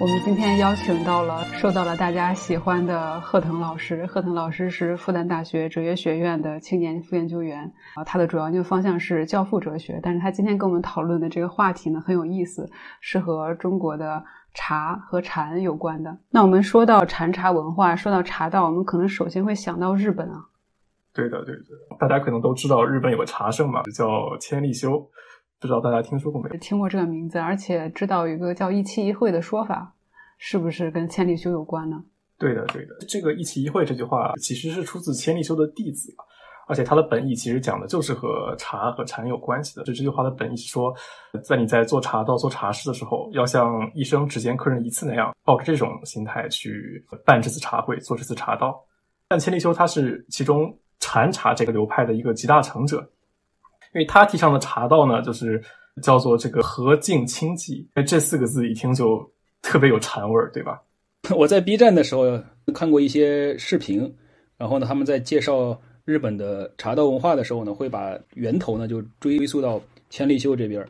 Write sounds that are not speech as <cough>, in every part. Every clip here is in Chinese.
我们今天邀请到了受到了大家喜欢的贺腾老师。贺腾老师是复旦大学哲学学院的青年副研究员啊，他的主要研究方向是教父哲学。但是他今天跟我们讨论的这个话题呢很有意思，是和中国的茶和禅有关的。那我们说到禅茶文化，说到茶道，我们可能首先会想到日本啊。对的，对的，大家可能都知道日本有个茶圣嘛，叫千利休。不知道大家听说过没有？听过这个名字，而且知道有一个叫一期一会的说法，是不是跟千利休有关呢？对的，对的。这个一期一会这句话其实是出自千利休的弟子，而且他的本意其实讲的就是和茶和禅有关系的。就这句话的本意是说，在你在做茶道、做茶事的时候，要像一生只见客人一次那样，抱着这种心态去办这次茶会、做这次茶道。但千利休他是其中禅茶这个流派的一个集大成者。因为他提倡的茶道呢，就是叫做这个和静清寂，这四个字一听就特别有禅味儿，对吧？<laughs> 我在 B 站的时候看过一些视频，然后呢，他们在介绍日本的茶道文化的时候呢，会把源头呢就追溯到千利休这边。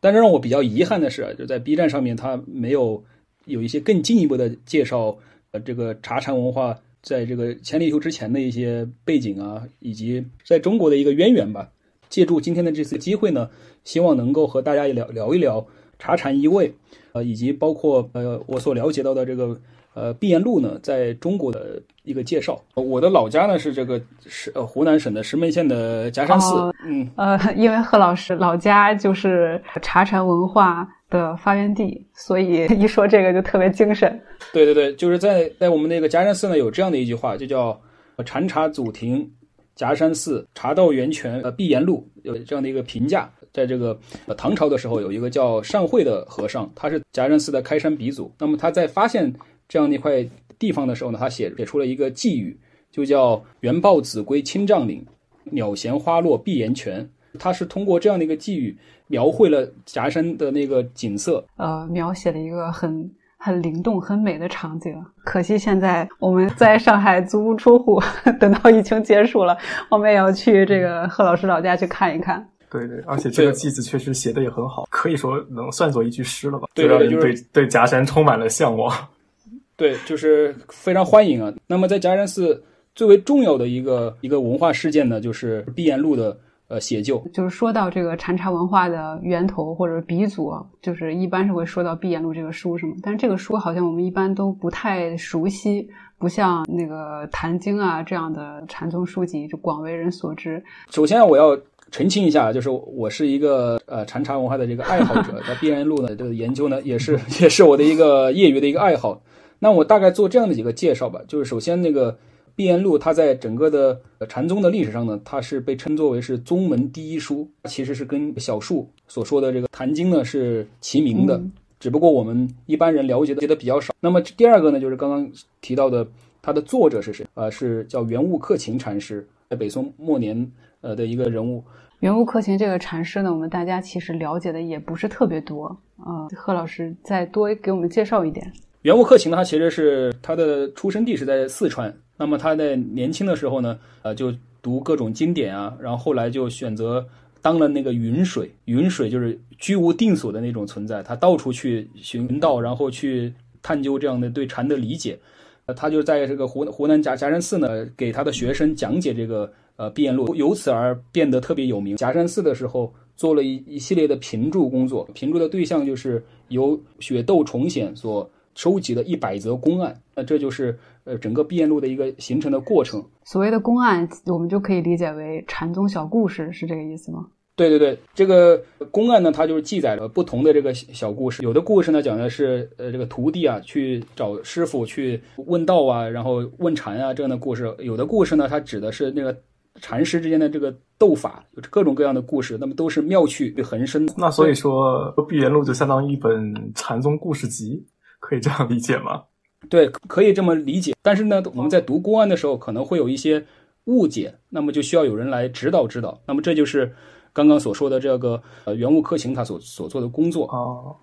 但是让我比较遗憾的是，就在 B 站上面，他没有有一些更进一步的介绍，呃，这个茶禅文化在这个千利休之前的一些背景啊，以及在中国的一个渊源吧。借助今天的这次机会呢，希望能够和大家聊聊一聊茶禅一味，呃，以及包括呃我所了解到的这个呃碧岩路呢，在中国的一个介绍。我的老家呢是这个是呃湖南省的石门县的夹山寺，嗯呃，因为贺老师老家就是茶禅文化的发源地，所以一说这个就特别精神。对对对，就是在在我们那个夹山寺呢有这样的一句话，就叫禅茶祖庭。夹山寺茶道源泉，呃，碧岩路有这样的一个评价，在这个呃唐朝的时候，有一个叫善慧的和尚，他是夹山寺的开山鼻祖。那么他在发现这样的一块地方的时候呢，他写写出了一个寄语，就叫“原豹子规青嶂岭，鸟衔花落碧岩泉”。他是通过这样的一个寄语，描绘了夹山的那个景色，呃，描写了一个很。很灵动、很美的场景，可惜现在我们在上海足不出户。<laughs> 等到疫情结束了，我们也要去这个贺老师老家去看一看。对对，而且这个句子确实写的也很好，可以说能算作一句诗了吧？对对对，对夹山充满了向往。<laughs> 对，就是非常欢迎啊。那么在夹山寺最为重要的一个一个文化事件呢，就是碧岩路的。呃，写就就是说到这个禅茶文化的源头或者鼻祖，就是一般是会说到《碧岩录》这个书，是吗？但是这个书好像我们一般都不太熟悉，不像那个《坛经》啊这样的禅宗书籍就广为人所知。首先我要澄清一下，就是我是一个呃禅茶文化的这个爱好者，在《碧岩录》呢这个研究呢也是 <laughs> 也是我的一个业余的一个爱好。那我大概做这样的几个介绍吧，就是首先那个。碧岩录，它在整个的禅宗的历史上呢，它是被称作为是宗门第一书，其实是跟小树所说的这个《坛经》呢是齐名的，只不过我们一般人了解的的比较少。那么第二个呢，就是刚刚提到的，它的作者是谁？呃，是叫圆悟克勤禅师，在北宋末年呃的一个人物。圆悟克勤这个禅师呢，我们大家其实了解的也不是特别多啊。贺老师再多给我们介绍一点。圆悟克勤，他其实是他的出生地是在四川。那么他在年轻的时候呢，呃，就读各种经典啊，然后后来就选择当了那个云水。云水就是居无定所的那种存在，他到处去寻道，然后去探究这样的对禅的理解。呃，他就在这个湖湖南夹夹山寺呢，给他的学生讲解这个呃碧岩录，由此而变得特别有名。夹山寺的时候做了一一系列的评注工作，评注的对象就是由雪窦重显所收集的一百则公案。那这就是。呃，整个碧岩录的一个形成的过程，所谓的公案，我们就可以理解为禅宗小故事，是这个意思吗？对对对，这个公案呢，它就是记载了不同的这个小故事。有的故事呢，讲的是呃，这个徒弟啊去找师傅去问道啊，然后问禅啊这样的故事；有的故事呢，它指的是那个禅师之间的这个斗法，有各种各样的故事。那么都是妙趣横生。那所以说，碧岩录就相当于一本禅宗故事集，可以这样理解吗？对，可以这么理解。但是呢，我们在读公案的时候，可能会有一些误解，那么就需要有人来指导指导。那么这就是刚刚所说的这个呃原物克勤他所所做的工作哦。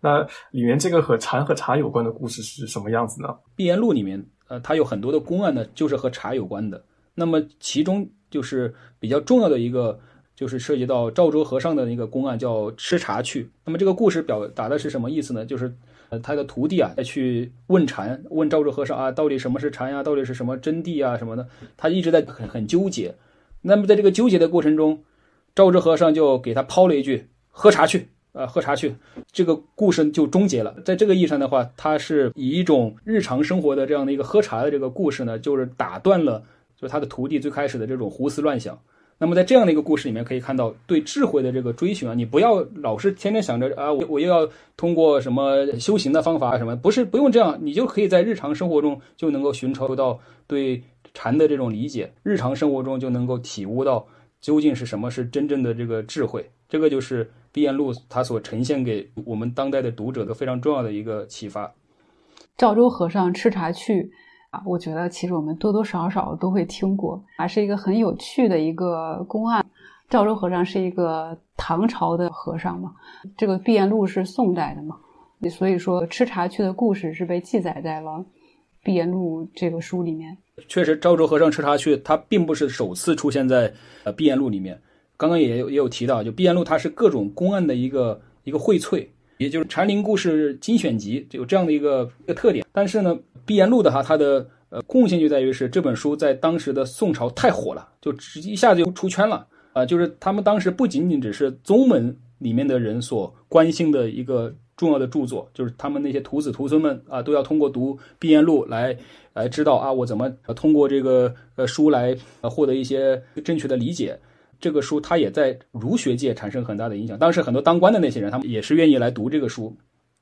那里面这个和禅和茶有关的故事是什么样子呢？《碧岩录》里面，呃，它有很多的公案呢，就是和茶有关的。那么其中就是比较重要的一个，就是涉及到赵州和尚的一个公案，叫吃茶去。那么这个故事表达的是什么意思呢？就是呃，他的徒弟啊再去问禅，问昭智和尚啊，到底什么是禅呀？到底是什么真谛啊？什么的，他一直在很很纠结。那么在这个纠结的过程中，昭智和尚就给他抛了一句：“喝茶去。”呃，喝茶去，这个故事就终结了。在这个意义上的话，它是以一种日常生活的这样的一个喝茶的这个故事呢，就是打断了就他的徒弟最开始的这种胡思乱想。那么在这样的一个故事里面，可以看到对智慧的这个追寻啊，你不要老是天天想着啊，我我又要通过什么修行的方法什么，不是不用这样，你就可以在日常生活中就能够寻求到对禅的这种理解，日常生活中就能够体悟到究竟是什么是真正的这个智慧。这个就是《碧岩录》它所呈现给我们当代的读者的非常重要的一个启发。赵州和尚吃茶去啊，我觉得其实我们多多少少都会听过，还是一个很有趣的一个公案。赵州和尚是一个唐朝的和尚嘛，这个《碧岩录》是宋代的嘛，所以说吃茶去的故事是被记载在了《碧岩录》这个书里面。确实，赵州和尚吃茶去，他并不是首次出现在呃《碧岩录》里面。刚刚也有也有提到，就《碧岩录》它是各种公案的一个一个荟萃，也就是禅林故事精选集，有这样的一个一个特点。但是呢，《碧岩录》的哈，它的呃贡献就在于是这本书在当时的宋朝太火了，就直一下子就出圈了啊！就是他们当时不仅仅只是宗门里面的人所关心的一个重要的著作，就是他们那些徒子徒孙们啊，都要通过读《碧岩录》来来知道啊，我怎么通过这个呃书来获得一些正确的理解。这个书它也在儒学界产生很大的影响。当时很多当官的那些人，他们也是愿意来读这个书，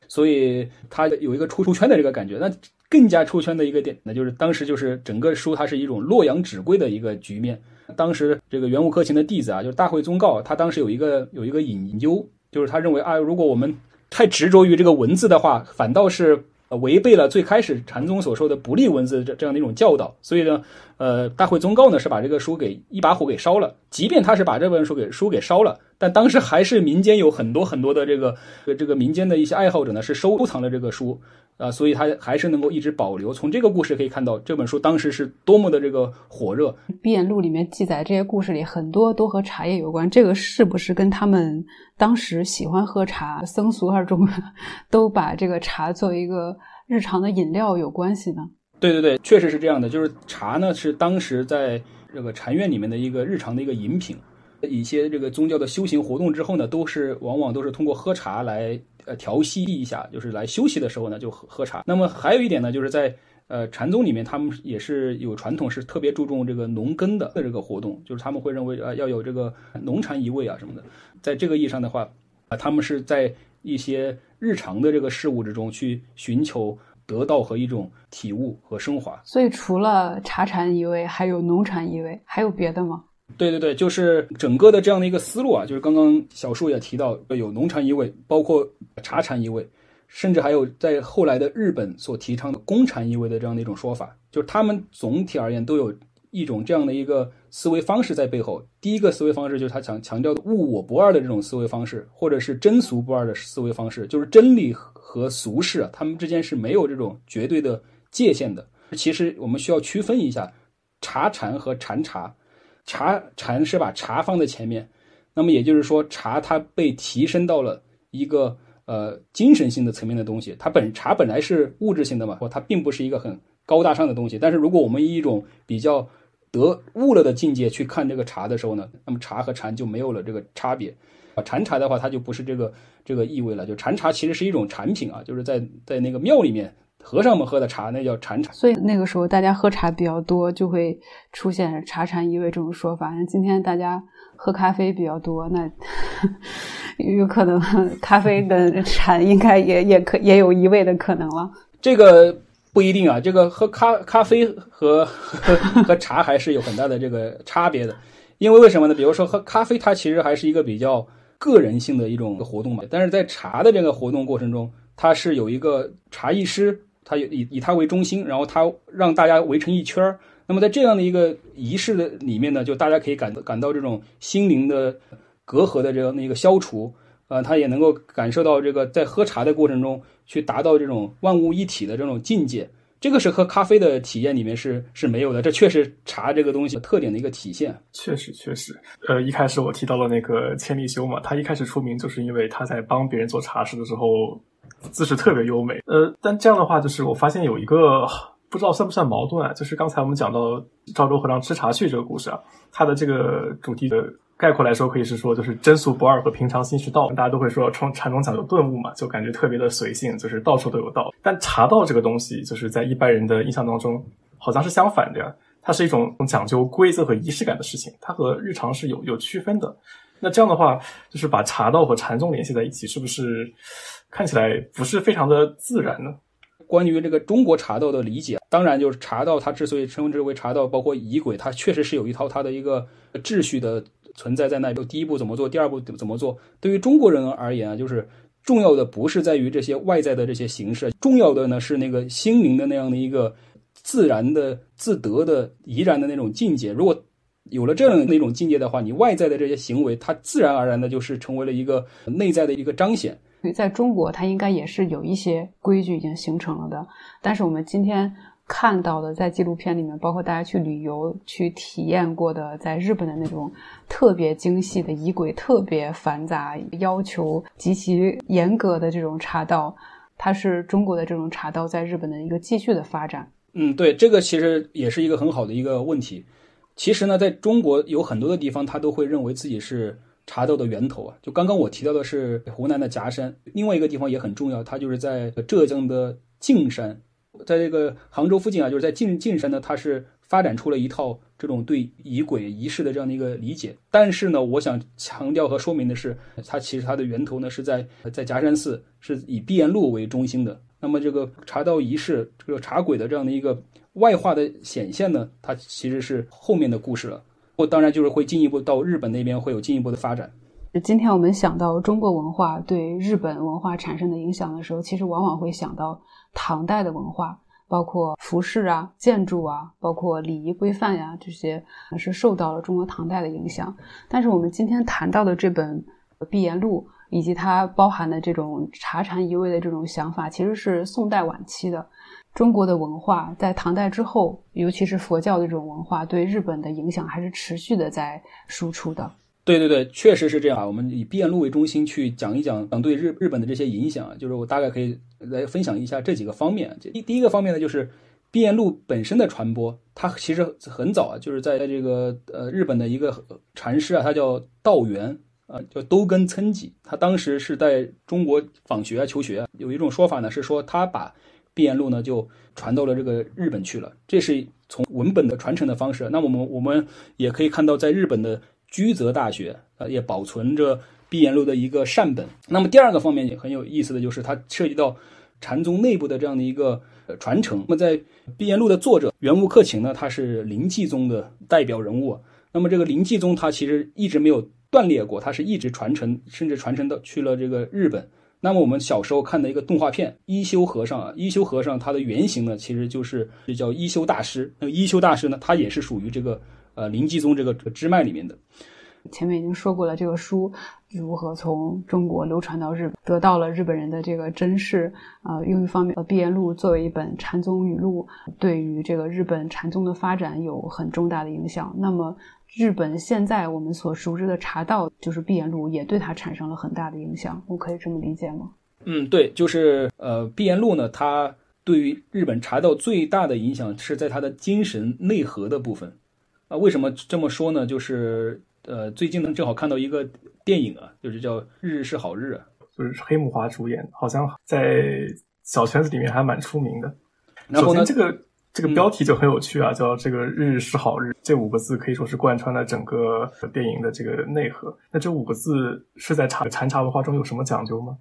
所以它有一个出出圈的这个感觉。那更加出圈的一个点，那就是当时就是整个书它是一种洛阳纸贵的一个局面。当时这个元悟克勤的弟子啊，就是大会宗告，他当时有一个有一个隐忧，就是他认为啊，如果我们太执着于这个文字的话，反倒是。违背了最开始禅宗所说的不立文字这这样的一种教导，所以呢，呃，大会宗告呢是把这个书给一把火给烧了。即便他是把这本书给书给烧了，但当时还是民间有很多很多的这个这个民间的一些爱好者呢是收藏了这个书。啊，所以他还是能够一直保留。从这个故事可以看到，这本书当时是多么的这个火热。《碧岩录》里面记载这些故事里，很多都和茶叶有关。这个是不是跟他们当时喜欢喝茶，僧俗二众 <laughs> 都把这个茶作为一个日常的饮料有关系呢？对对对，确实是这样的。就是茶呢，是当时在这个禅院里面的一个日常的一个饮品。一些这个宗教的修行活动之后呢，都是往往都是通过喝茶来呃调息一下，就是来休息的时候呢就喝喝茶。那么还有一点呢，就是在呃禅宗里面，他们也是有传统，是特别注重这个农耕的这个活动，就是他们会认为啊要有这个农禅一味啊什么的。在这个意义上的话，啊他们是在一些日常的这个事物之中去寻求得到和一种体悟和升华。所以除了茶禅一味，还有农禅一味，还有别的吗？对对对，就是整个的这样的一个思路啊，就是刚刚小树也提到，有农禅一味，包括茶禅一味，甚至还有在后来的日本所提倡的公禅一味的这样的一种说法，就是他们总体而言都有一种这样的一个思维方式在背后。第一个思维方式就是他强强调的物我不二的这种思维方式，或者是真俗不二的思维方式，就是真理和俗世啊，他们之间是没有这种绝对的界限的。其实我们需要区分一下茶禅和禅茶。茶禅是把茶放在前面，那么也就是说，茶它被提升到了一个呃精神性的层面的东西。它本茶本来是物质性的嘛，或它并不是一个很高大上的东西。但是如果我们以一种比较得悟了的境界去看这个茶的时候呢，那么茶和禅就没有了这个差别。啊，禅茶的话，它就不是这个这个意味了。就禅茶其实是一种产品啊，就是在在那个庙里面。和尚们喝的茶，那叫禅茶。所以那个时候大家喝茶比较多，就会出现茶禅一味这种说法。那今天大家喝咖啡比较多，那 <laughs> 有可能咖啡跟禅应该也也可也有一味的可能了。这个不一定啊，这个喝咖咖啡和和茶还是有很大的这个差别的。因为为什么呢？比如说喝咖啡，它其实还是一个比较个人性的一种活动嘛。但是在茶的这个活动过程中，它是有一个茶艺师。他以以他为中心，然后他让大家围成一圈。那么在这样的一个仪式的里面呢，就大家可以感感到这种心灵的隔阂的这样的一个消除。呃，他也能够感受到这个在喝茶的过程中去达到这种万物一体的这种境界。这个是喝咖啡的体验里面是是没有的。这确实茶这个东西特点的一个体现。确实确实。呃，一开始我提到了那个千利休嘛，他一开始出名就是因为他在帮别人做茶事的时候。姿势特别优美。呃，但这样的话，就是我发现有一个不知道算不算矛盾啊，就是刚才我们讲到赵州和尚吃茶去这个故事啊，它的这个主题的概括来说，可以是说就是真俗不二和平常心是道。大家都会说从禅宗讲究顿悟嘛，就感觉特别的随性，就是到处都有道。但茶道这个东西，就是在一般人的印象当中，好像是相反的呀。它是一种讲究规则和仪式感的事情，它和日常是有有区分的。那这样的话，就是把茶道和禅宗联系在一起，是不是看起来不是非常的自然呢？关于这个中国茶道的理解，当然就是茶道，它之所以称之为茶道，包括仪轨，它确实是有一套它的一个秩序的存在在那。就第一步怎么做，第二步怎么做。对于中国人而言啊，就是重要的不是在于这些外在的这些形式，重要的呢是那个心灵的那样的一个。自然的、自得的、怡然的那种境界，如果有了这样的一种境界的话，你外在的这些行为，它自然而然的就是成为了一个内在的一个彰显。在中国，它应该也是有一些规矩已经形成了的。但是我们今天看到的，在纪录片里面，包括大家去旅游去体验过的，在日本的那种特别精细的仪轨、特别繁杂、要求极其严格的这种茶道，它是中国的这种茶道在日本的一个继续的发展。嗯，对，这个其实也是一个很好的一个问题。其实呢，在中国有很多的地方，他都会认为自己是茶道的源头啊。就刚刚我提到的是湖南的夹山，另外一个地方也很重要，它就是在浙江的径山，在这个杭州附近啊，就是在径径山呢，它是发展出了一套这种对仪轨仪式的这样的一个理解。但是呢，我想强调和说明的是，它其实它的源头呢是在在夹山寺，是以碧岩路为中心的。那么这个茶道仪式，这个茶轨的这样的一个外化的显现呢，它其实是后面的故事了。我当然就是会进一步到日本那边会有进一步的发展。今天我们想到中国文化对日本文化产生的影响的时候，其实往往会想到唐代的文化，包括服饰啊、建筑啊，包括礼仪规范呀，这些是受到了中国唐代的影响。但是我们今天谈到的这本《碧岩录》。以及它包含的这种茶禅一味的这种想法，其实是宋代晚期的中国的文化，在唐代之后，尤其是佛教的这种文化，对日本的影响还是持续的在输出的。对对对，确实是这样啊。我们以辩路为中心去讲一讲，讲对日日本的这些影响啊，就是我大概可以来分享一下这几个方面。第第一个方面呢，就是辩路本身的传播，它其实很早啊，就是在这个呃日本的一个禅师啊，他叫道元。啊，叫都根村己，他当时是在中国访学啊，求学。有一种说法呢，是说他把毕彦录呢就传到了这个日本去了，这是从文本的传承的方式。那我们我们也可以看到，在日本的居泽大学啊，也保存着毕彦录的一个善本。那么第二个方面也很有意思的就是，它涉及到禅宗内部的这样的一个呃传承。那么在毕彦录的作者圆悟克勤呢，他是临济宗的代表人物。那么这个临济宗，他其实一直没有。断裂过，它是一直传承，甚至传承到去了这个日本。那么我们小时候看的一个动画片《一休和尚》啊，一休和尚他的原型呢，其实就是叫一休大师。那个一休大师呢，他也是属于这个呃林济宗这个支脉里面的。前面已经说过了，这个书如何从中国流传到日本，得到了日本人的这个珍视。呃，用一方面，《毕言录》作为一本禅宗语录，对于这个日本禅宗的发展有很重大的影响。那么。日本现在我们所熟知的茶道，就是碧岩录，也对它产生了很大的影响。我可以这么理解吗？嗯，对，就是呃，碧岩录呢，它对于日本茶道最大的影响是在它的精神内核的部分。啊，为什么这么说呢？就是呃，最近呢正好看到一个电影啊，就是叫《日日是好日》，就是黑木华主演，好像在小圈子里面还蛮出名的。然后呢，这个。这个标题就很有趣啊，叫“这个日日是好日”，这五个字可以说是贯穿了整个电影的这个内核。那这五个字是在茶禅茶文化中有什么讲究吗？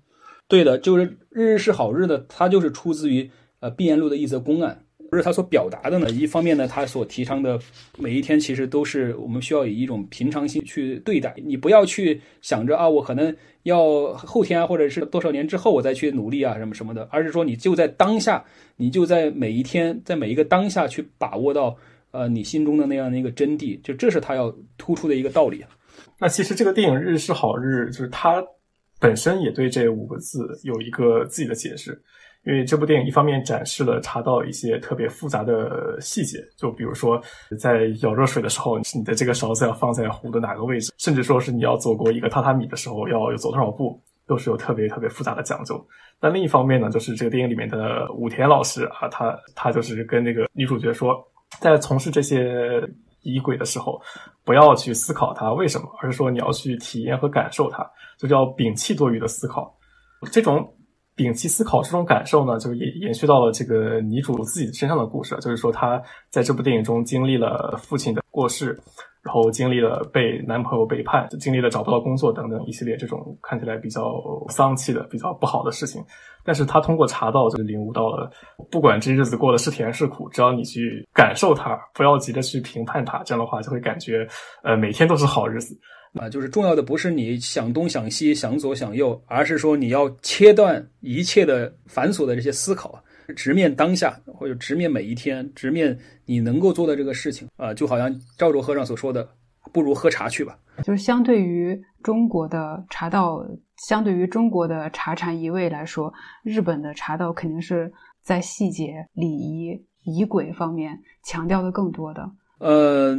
对的，就是“日日是好日”呢，它就是出自于呃毕彦禄的一则公案。不是他所表达的呢？一方面呢，他所提倡的每一天其实都是我们需要以一种平常心去对待。你不要去想着啊，我可能要后天啊，或者是多少年之后我再去努力啊，什么什么的，而是说你就在当下，你就在每一天，在每一个当下去把握到呃你心中的那样的一个真谛。就这是他要突出的一个道理。那其实这个电影《日是好日》，就是他本身也对这五个字有一个自己的解释。因为这部电影一方面展示了茶道一些特别复杂的细节，就比如说在舀热水的时候，你的这个勺子要放在壶的哪个位置，甚至说是你要走过一个榻榻米的时候要有走多少步，都是有特别特别复杂的讲究。但另一方面呢，就是这个电影里面的武田老师啊，他他就是跟那个女主角说，在从事这些仪轨的时候，不要去思考它为什么，而是说你要去体验和感受它，就叫摒弃多余的思考。这种摒弃思考这种感受呢，就也延续到了这个女主自己身上的故事，就是说她在这部电影中经历了父亲的过世。然后经历了被男朋友背叛，经历了找不到工作等等一系列这种看起来比较丧气的、比较不好的事情。但是他通过茶道就领悟到了，不管这日子过得是甜是苦，只要你去感受它，不要急着去评判它，这样的话就会感觉，呃，每天都是好日子。啊，就是重要的不是你想东想西、想左想右，而是说你要切断一切的繁琐的这些思考。直面当下，或者直面每一天，直面你能够做的这个事情啊，就好像赵州和尚所说的，不如喝茶去吧。就是相对于中国的茶道，相对于中国的茶禅一味来说，日本的茶道肯定是在细节、礼仪、仪轨方面强调的更多的。呃，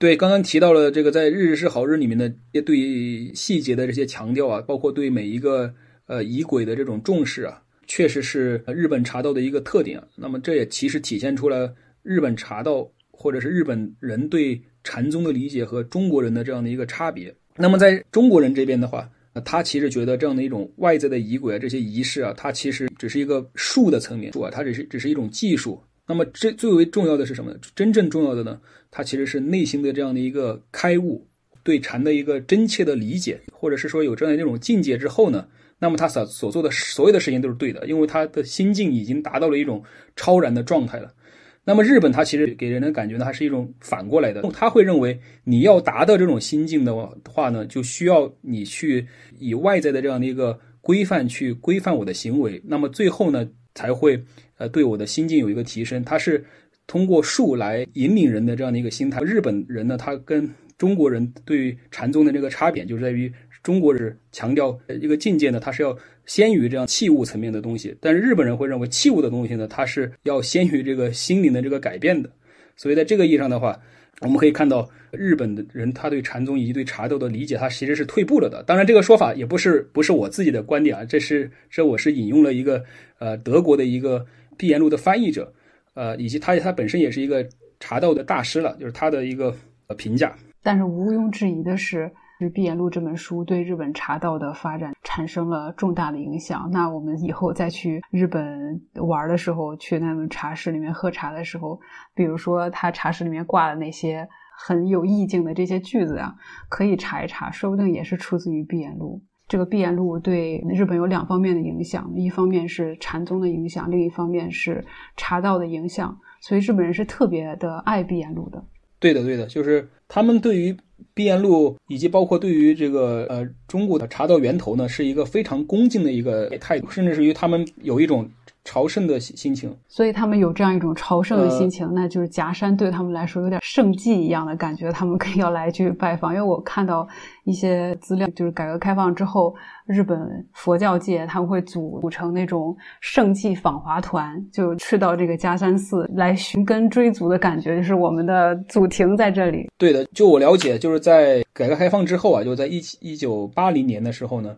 对，刚刚提到了这个在《日日是好日》里面的对细节的这些强调啊，包括对每一个呃仪轨的这种重视啊。确实是日本茶道的一个特点啊。那么这也其实体现出了日本茶道或者是日本人对禅宗的理解和中国人的这样的一个差别。那么在中国人这边的话，他其实觉得这样的一种外在的仪轨啊，这些仪式啊，它其实只是一个术的层面，术啊，它只是只是一种技术。那么这最为重要的是什么呢？真正重要的呢，它其实是内心的这样的一个开悟，对禅的一个真切的理解，或者是说有这样的一种境界之后呢？那么他所所做的所有的事情都是对的，因为他的心境已经达到了一种超然的状态了。那么日本他其实给人的感觉呢，还是一种反过来的，他会认为你要达到这种心境的话呢，就需要你去以外在的这样的一个规范去规范我的行为，那么最后呢才会呃对我的心境有一个提升。它是通过术来引领人的这样的一个心态。日本人呢，他跟中国人对禅宗的这个差别就是在于。中国人强调一个境界呢，它是要先于这样器物层面的东西，但是日本人会认为器物的东西呢，它是要先于这个心灵的这个改变的。所以在这个意义上的话，我们可以看到日本的人他对禅宗以及对茶道的理解，他其实是退步了的。当然，这个说法也不是不是我自己的观点啊，这是这我是引用了一个呃德国的一个毕言录的翻译者，呃，以及他他本身也是一个茶道的大师了，就是他的一个呃评价。但是毋庸置疑的是。是《碧岩录》这本书对日本茶道的发展产生了重大的影响。那我们以后再去日本玩的时候，去那种茶室里面喝茶的时候，比如说他茶室里面挂的那些很有意境的这些句子啊，可以查一查，说不定也是出自于《碧岩录》。这个《闭眼录》对日本有两方面的影响，一方面是禅宗的影响，另一方面是茶道的影响。所以日本人是特别的爱《闭眼录》的。对的，对的，就是他们对于。闭眼路以及包括对于这个呃中国的茶道源头呢，是一个非常恭敬的一个态度，甚至于他们有一种。朝圣的心情，所以他们有这样一种朝圣的心情，那就是夹山对他们来说有点圣迹一样的感觉，他们可以要来去拜访。因为我看到一些资料，就是改革开放之后，日本佛教界他们会组组成那种圣迹访华团，就去到这个夹山寺来寻根追祖的感觉，就是我们的祖庭在这里。对的，就我了解，就是在改革开放之后啊，就在一一九八零年的时候呢。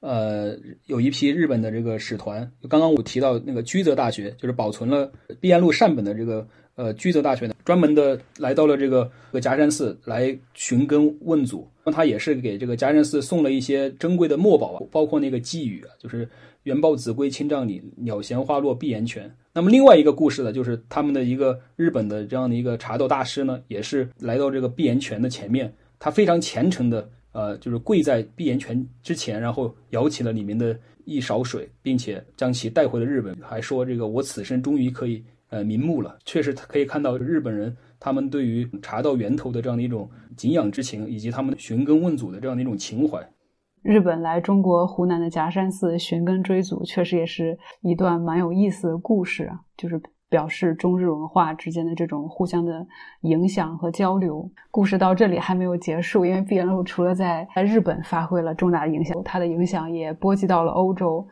呃，有一批日本的这个使团，刚刚我提到那个居泽大学，就是保存了毕安路善本的这个呃居泽大学呢，专门的来到了这个夹山寺来寻根问祖。那他也是给这个夹山寺送了一些珍贵的墨宝啊，包括那个寄语啊，就是“元宝子规清丈里，鸟闲花落碧岩泉”。那么另外一个故事呢，就是他们的一个日本的这样的一个茶道大师呢，也是来到这个碧岩泉的前面，他非常虔诚的。呃，就是跪在碧岩泉之前，然后舀起了里面的一勺水，并且将其带回了日本，还说这个我此生终于可以呃瞑目了。确实可以看到日本人他们对于茶道源头的这样的一种敬仰之情，以及他们寻根问祖的这样的一种情怀。日本来中国湖南的夹山寺寻根追祖，确实也是一段蛮有意思的故事啊，就是。表示中日文化之间的这种互相的影响和交流。故事到这里还没有结束，因为毕彦路除了在在日本发挥了重大的影响，它的影响也波及到了欧洲。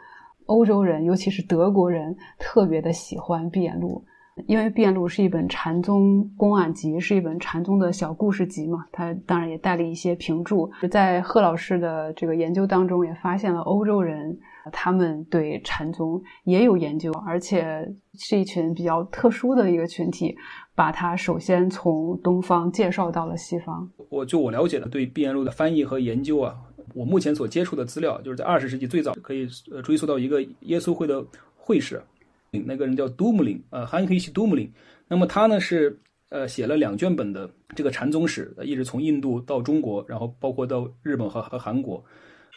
欧洲人，尤其是德国人，特别的喜欢毕彦路。因为《毕彦录》是一本禅宗公案集，是一本禅宗的小故事集嘛，他当然也带了一些评注。在贺老师的这个研究当中，也发现了欧洲人他们对禅宗也有研究，而且是一群比较特殊的一个群体，把它首先从东方介绍到了西方。我就我了解的对《毕彦录》的翻译和研究啊，我目前所接触的资料，就是在二十世纪最早可以追溯到一个耶稣会的会士。那个人叫杜姆林，呃，汉克西杜姆林。那么他呢是呃写了两卷本的这个禅宗史，一直从印度到中国，然后包括到日本和和韩国。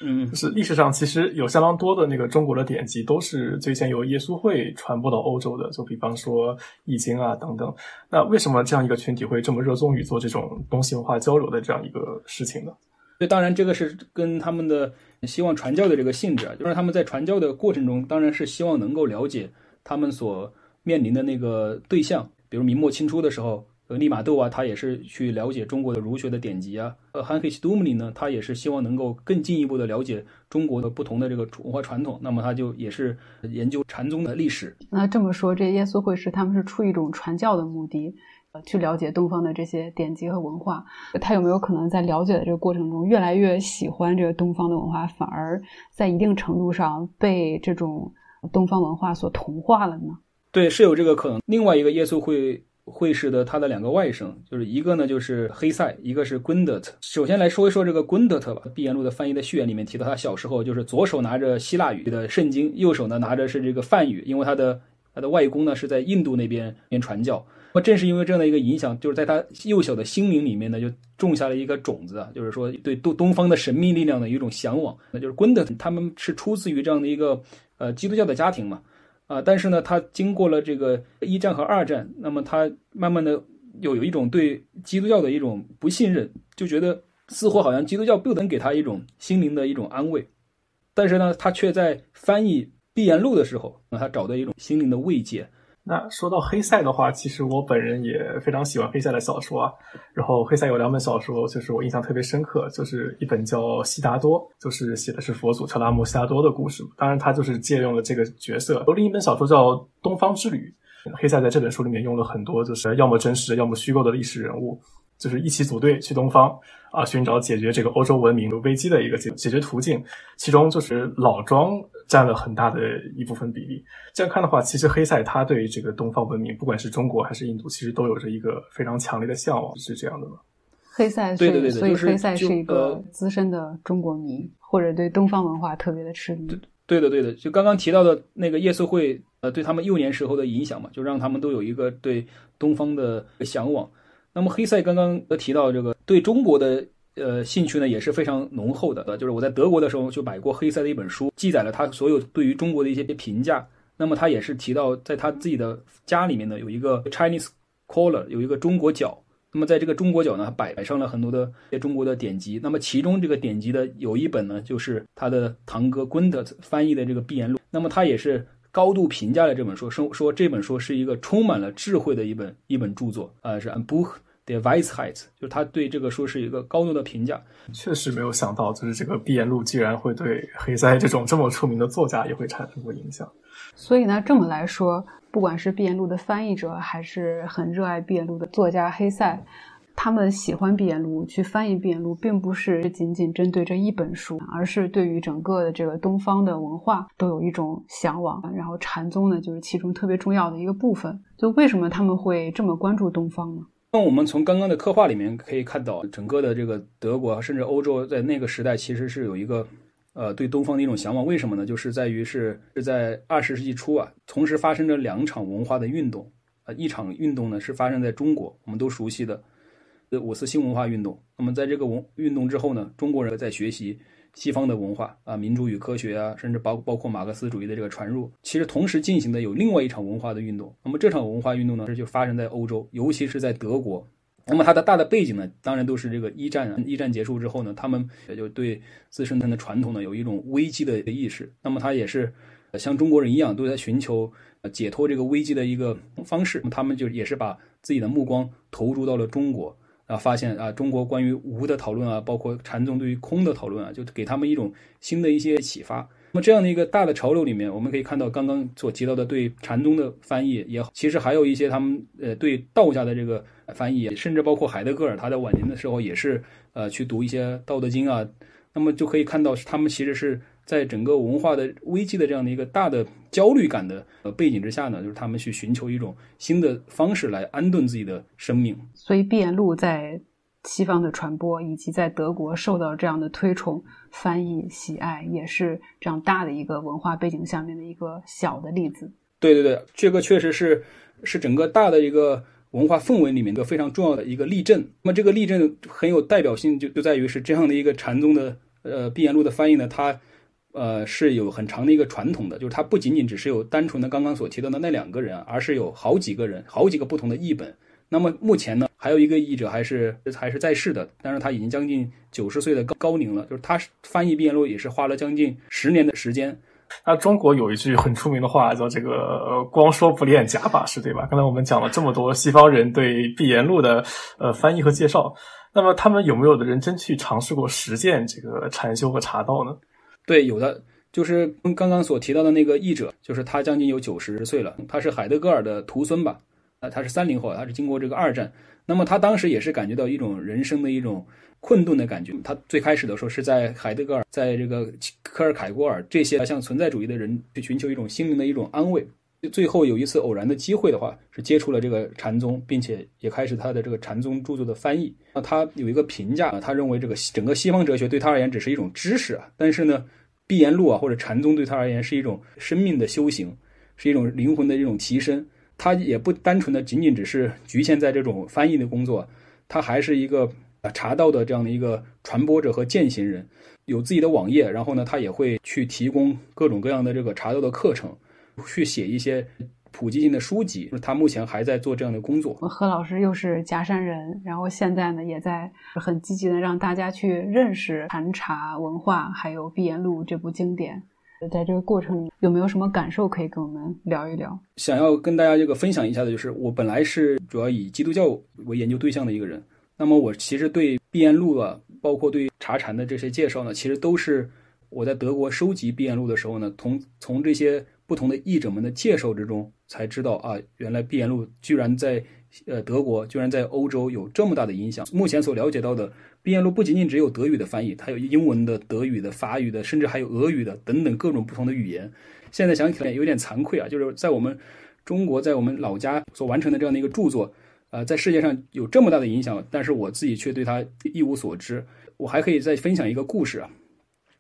嗯，是历史上其实有相当多的那个中国的典籍都是最先由耶稣会传播到欧洲的，就比方说《易经》啊等等。那为什么这样一个群体会这么热衷于做这种东西文化交流的这样一个事情呢？对当然这个是跟他们的希望传教的这个性质啊，就是他们在传教的过程中，当然是希望能够了解。他们所面临的那个对象，比如明末清初的时候，呃，利玛窦啊，他也是去了解中国的儒学的典籍啊。呃，汉克西杜姆林呢，他也是希望能够更进一步的了解中国的不同的这个文化传统。那么他就也是研究禅宗的历史。那这么说，这耶稣会士他们是出于一种传教的目的，呃，去了解东方的这些典籍和文化。他有没有可能在了解的这个过程中，越来越喜欢这个东方的文化，反而在一定程度上被这种？东方文化所同化了呢？对，是有这个可能。另外一个耶稣会会士的他的两个外甥，就是一个呢就是黑塞，一个是昆德特。首先来说一说这个昆德特吧。毕言录的翻译的序言里面提到，他小时候就是左手拿着希腊语的圣经，右手呢拿着是这个梵语，因为他的他的外公呢是在印度那边边传教。那正是因为这样的一个影响，就是在他幼小的心灵里面呢，就种下了一个种子啊，就是说对东东方的神秘力量的一种向往。那就是昆德他们是出自于这样的一个。呃，基督教的家庭嘛，啊，但是呢，他经过了这个一战和二战，那么他慢慢的又有一种对基督教的一种不信任，就觉得似乎好像基督教不能给他一种心灵的一种安慰，但是呢，他却在翻译《闭言录》的时候，让他找到一种心灵的慰藉。那说到黑塞的话，其实我本人也非常喜欢黑塞的小说啊。然后黑塞有两本小说，就是我印象特别深刻，就是一本叫《悉达多》，就是写的是佛祖特拉摩悉达多的故事。当然，他就是借用了这个角色。有另一本小说叫《东方之旅》，黑塞在这本书里面用了很多就是要么真实要么虚构的历史人物，就是一起组队去东方啊，寻找解决这个欧洲文明危机的一个解解决途径。其中就是老庄。占了很大的一部分比例。这样看的话，其实黑塞他对这个东方文明，不管是中国还是印度，其实都有着一个非常强烈的向往，是这样的吗？黑塞对对对，所以黑塞是一个资深的中国迷，或者对东方文化特别的痴迷。对的对的，就刚刚提到的那个耶稣会，呃，对他们幼年时候的影响嘛，就让他们都有一个对东方的向往。那么黑塞刚刚提到这个对中国的。呃，兴趣呢也是非常浓厚的。呃，就是我在德国的时候就买过黑塞的一本书，记载了他所有对于中国的一些评价。那么他也是提到，在他自己的家里面呢有一个 Chinese corner，有一个中国角。那么在这个中国角呢，摆摆上了很多的中国的典籍。那么其中这个典籍的有一本呢，就是他的堂哥 Gundert 翻译的这个《闭言录》。那么他也是高度评价了这本书，说说这本书是一个充满了智慧的一本一本著作。呃，是 An Buch。The Weisheit，就是他对这个书是一个高度的评价。确实没有想到，就是这个《闭言录》居然会对黑塞这种这么出名的作家也会产生过影响。所以呢，这么来说，不管是《闭言录》的翻译者，还是很热爱《闭言录》的作家黑塞，他们喜欢《闭言录》，去翻译《闭言录》，并不是仅仅针对这一本书，而是对于整个的这个东方的文化都有一种向往。然后禅宗呢，就是其中特别重要的一个部分。就为什么他们会这么关注东方呢？那我们从刚刚的刻画里面可以看到，整个的这个德国甚至欧洲在那个时代其实是有一个，呃，对东方的一种向往。为什么呢？就是在于是是在二十世纪初啊，同时发生着两场文化的运动啊，一场运动呢是发生在中国，我们都熟悉的五四新文化运动。那么在这个文运动之后呢，中国人在学习。西方的文化啊，民主与科学啊，甚至包包括马克思主义的这个传入，其实同时进行的有另外一场文化的运动。那么这场文化运动呢，这就发生在欧洲，尤其是在德国。那么它的大的背景呢，当然都是这个一战。一战结束之后呢，他们也就对自身的传统呢有一种危机的意识。那么他也是像中国人一样，都在寻求解脱这个危机的一个方式。他们就也是把自己的目光投入到了中国。啊，发现啊，中国关于无的讨论啊，包括禅宗对于空的讨论啊，就给他们一种新的一些启发。那么这样的一个大的潮流里面，我们可以看到刚刚所提到的对禅宗的翻译也好，其实还有一些他们呃对道家的这个翻译，甚至包括海德格尔他在晚年的时候也是呃去读一些《道德经》啊，那么就可以看到他们其实是在整个文化的危机的这样的一个大的焦虑感的呃背景之下呢，就是他们去寻求一种新的方式来安顿自己的生命。所以，毕颜录在西方的传播以及在德国受到这样的推崇、翻译、喜爱，也是这样大的一个文化背景下面的一个小的例子。对对对，这个确实是是整个大的一个文化氛围里面一个非常重要的一个例证。那么这个例证很有代表性，就就在于是这样的一个禅宗的呃毕颜录的翻译呢，它呃是有很长的一个传统的，就是它不仅仅只是有单纯的刚刚所提到的那两个人，而是有好几个人、好几个不同的译本。那么目前呢，还有一个译者还是还是在世的，但是他已经将近九十岁的高高龄了。就是他翻译《毕颜录》也是花了将近十年的时间。那中国有一句很出名的话，叫这个“光说不练，假把式”，对吧？刚才我们讲了这么多西方人对《毕颜录》的呃翻译和介绍，那么他们有没有的人真去尝试过实践这个禅修和茶道呢？对，有的，就是刚刚所提到的那个译者，就是他将近有九十岁了，他是海德格尔的徒孙吧。啊，他是三零后，他是经过这个二战，那么他当时也是感觉到一种人生的一种困顿的感觉。他最开始的时候是在海德格尔，在这个科尔凯郭尔这些像存在主义的人去寻求一种心灵的一种安慰。最后有一次偶然的机会的话，是接触了这个禅宗，并且也开始他的这个禅宗著作的翻译。那他有一个评价，他认为这个整个西方哲学对他而言只是一种知识啊，但是呢，毕颜录啊或者禅宗对他而言是一种生命的修行，是一种灵魂的一种提升。他也不单纯的仅仅只是局限在这种翻译的工作，他还是一个啊茶道的这样的一个传播者和践行人，有自己的网页，然后呢，他也会去提供各种各样的这个茶道的课程，去写一些普及性的书籍。他目前还在做这样的工作。何老师又是夹山人，然后现在呢，也在很积极的让大家去认识禅茶文化，还有《毕颜录》这部经典。在这个过程里，有没有什么感受可以跟我们聊一聊？想要跟大家这个分享一下的，就是我本来是主要以基督教为研究对象的一个人，那么我其实对毕颜录啊，包括对茶禅的这些介绍呢，其实都是我在德国收集毕颜录的时候呢，从从这些不同的译者们的介绍之中才知道啊，原来毕颜录居然在呃德国，居然在欧洲有这么大的影响。目前所了解到的。毕颜录不仅仅只有德语的翻译，它有英文的、德语的、法语的，甚至还有俄语的等等各种不同的语言。现在想起来有点惭愧啊，就是在我们中国，在我们老家所完成的这样的一个著作，呃，在世界上有这么大的影响，但是我自己却对它一无所知。我还可以再分享一个故事啊，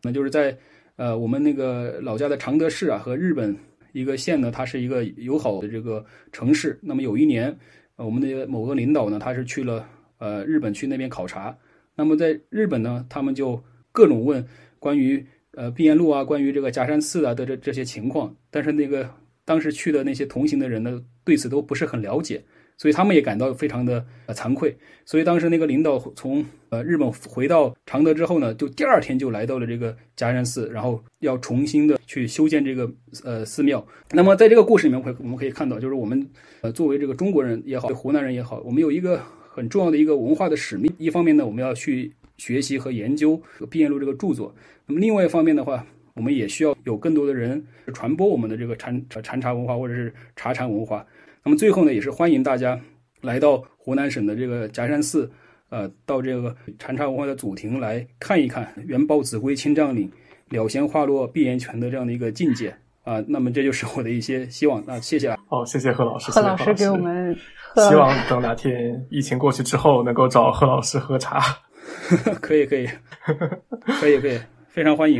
那就是在呃我们那个老家的常德市啊，和日本一个县呢，它是一个友好的这个城市。那么有一年，我们的某个领导呢，他是去了呃日本去那边考察。那么在日本呢，他们就各种问关于呃毕颜录啊，关于这个夹山寺啊的这这些情况，但是那个当时去的那些同行的人呢，对此都不是很了解，所以他们也感到非常的呃惭愧。所以当时那个领导从呃日本回到常德之后呢，就第二天就来到了这个夹山寺，然后要重新的去修建这个呃寺庙。那么在这个故事里面，会我们可以看到，就是我们呃作为这个中国人也好，湖南人也好，我们有一个。很重要的一个文化的使命，一方面呢，我们要去学习和研究《毕颜录》这个著作；那么另外一方面的话，我们也需要有更多的人传播我们的这个禅禅茶文化或者是茶禅文化。那么最后呢，也是欢迎大家来到湖南省的这个夹山寺，呃，到这个禅茶文化的祖庭来看一看“元宝子规清丈岭，了闲花落碧岩泉”的这样的一个境界啊。那么这就是我的一些希望。那谢谢。好，谢谢贺老师。贺老师给我们。希望等哪天疫情过去之后，能够找贺老师喝茶。<laughs> 可以，可以，可以，可以，非常欢迎。